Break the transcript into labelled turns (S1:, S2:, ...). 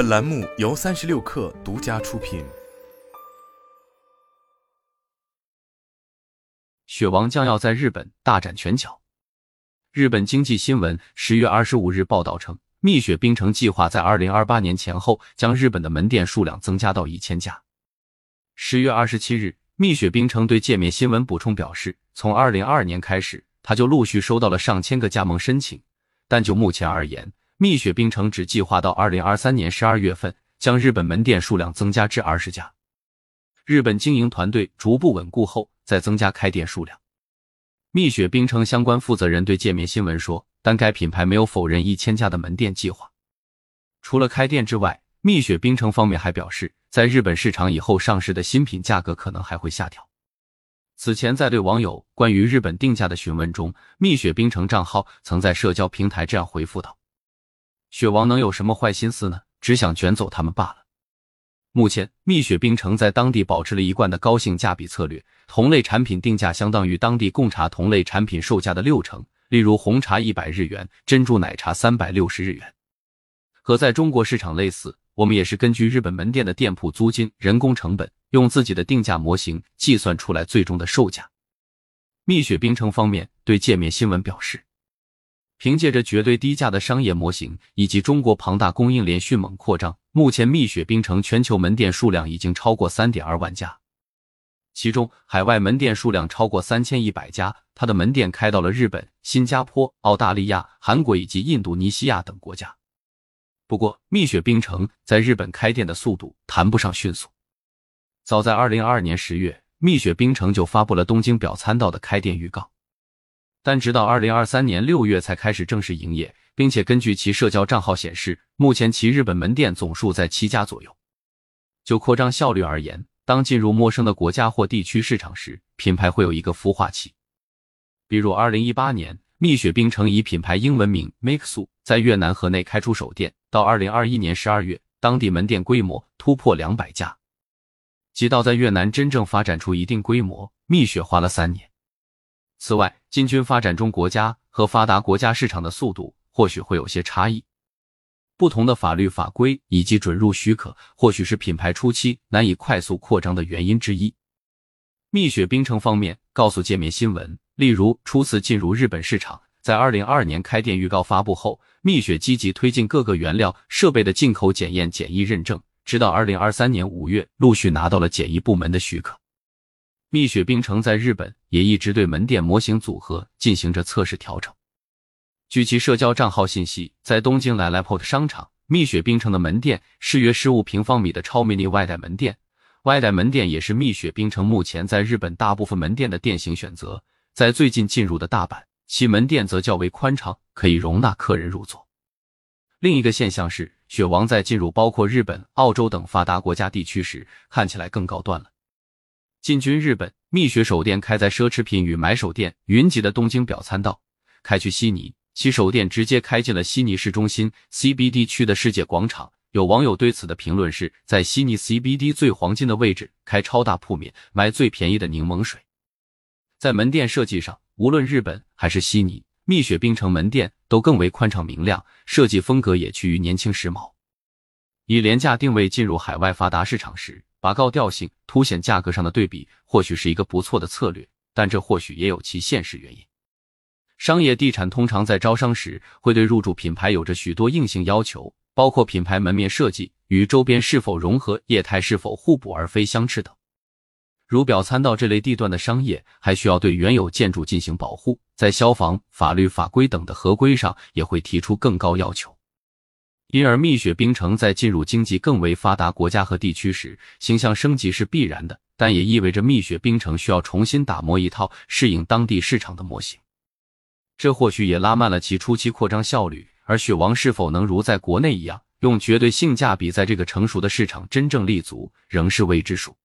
S1: 本栏目由三十六氪独家出品。
S2: 雪王将要在日本大展拳脚。日本经济新闻十月二十五日报道称，蜜雪冰城计划在二零二八年前后将日本的门店数量增加到一千家。十月二十七日，蜜雪冰城对界面新闻补充表示，从二零二二年开始，他就陆续收到了上千个加盟申请，但就目前而言。蜜雪冰城只计划到二零二三年十二月份将日本门店数量增加至二十家。日本经营团队逐步稳固后，再增加开店数量。蜜雪冰城相关负责人对界面新闻说，但该品牌没有否认一千家的门店计划。除了开店之外，蜜雪冰城方面还表示，在日本市场以后上市的新品价格可能还会下调。此前在对网友关于日本定价的询问中，蜜雪冰城账号曾在社交平台这样回复道。雪王能有什么坏心思呢？只想卷走他们罢了。目前，蜜雪冰城在当地保持了一贯的高性价比策略，同类产品定价相当于当地贡茶同类产品售价的六成。例如，红茶一百日元，珍珠奶茶三百六十日元。和在中国市场类似，我们也是根据日本门店的店铺租金、人工成本，用自己的定价模型计算出来最终的售价。蜜雪冰城方面对界面新闻表示。凭借着绝对低价的商业模型以及中国庞大供应链迅猛扩张，目前蜜雪冰城全球门店数量已经超过三点二万家，其中海外门店数量超过三千一百家。它的门店开到了日本、新加坡、澳大利亚、韩国以及印度尼西亚等国家。不过，蜜雪冰城在日本开店的速度谈不上迅速。早在二零二二年十月，蜜雪冰城就发布了东京表参道的开店预告。但直到二零二三年六月才开始正式营业，并且根据其社交账号显示，目前其日本门店总数在七家左右。就扩张效率而言，当进入陌生的国家或地区市场时，品牌会有一个孵化期。比如二零一八年，蜜雪冰城以品牌英文名 Makesu 在越南河内开出首店，到二零二一年十二月，当地门店规模突破两百家。即到在越南真正发展出一定规模，蜜雪花了三年。此外，进军发展中国家和发达国家市场的速度或许会有些差异，不同的法律法规以及准入许可，或许是品牌初期难以快速扩张的原因之一。蜜雪冰城方面告诉界面新闻，例如初次进入日本市场，在二零二二年开店预告发布后，蜜雪积极推进各个原料设备的进口检验检疫认证，直到二零二三年五月陆续拿到了检疫部门的许可。蜜雪冰城在日本也一直对门店模型组合进行着测试调整。据其社交账号信息，在东京来来 port 商场，蜜雪冰城的门店是约十五平方米的超迷你外带门店。外带门店也是蜜雪冰城目前在日本大部分门店的店型选择。在最近进入的大阪，其门店则较为宽敞，可以容纳客人入座。另一个现象是，雪王在进入包括日本、澳洲等发达国家地区时，看起来更高端了。进军日本，蜜雪手店开在奢侈品与买手店云集的东京表参道。开去悉尼，其首店直接开进了悉尼市中心 CBD 区的世界广场。有网友对此的评论是：在悉尼 CBD 最黄金的位置开超大铺面，买最便宜的柠檬水。在门店设计上，无论日本还是悉尼，蜜雪冰城门店都更为宽敞明亮，设计风格也趋于年轻时髦。以廉价定位进入海外发达市场时。把高调性凸显价格上的对比，或许是一个不错的策略，但这或许也有其现实原因。商业地产通常在招商时会对入驻品牌有着许多硬性要求，包括品牌门面设计与周边是否融合、业态是否互补而非相斥等。如表参道这类地段的商业，还需要对原有建筑进行保护，在消防、法律法规等的合规上也会提出更高要求。因而，蜜雪冰城在进入经济更为发达国家和地区时，形象升级是必然的，但也意味着蜜雪冰城需要重新打磨一套适应当地市场的模型。这或许也拉慢了其初期扩张效率。而雪王是否能如在国内一样，用绝对性价比在这个成熟的市场真正立足，仍是未知数。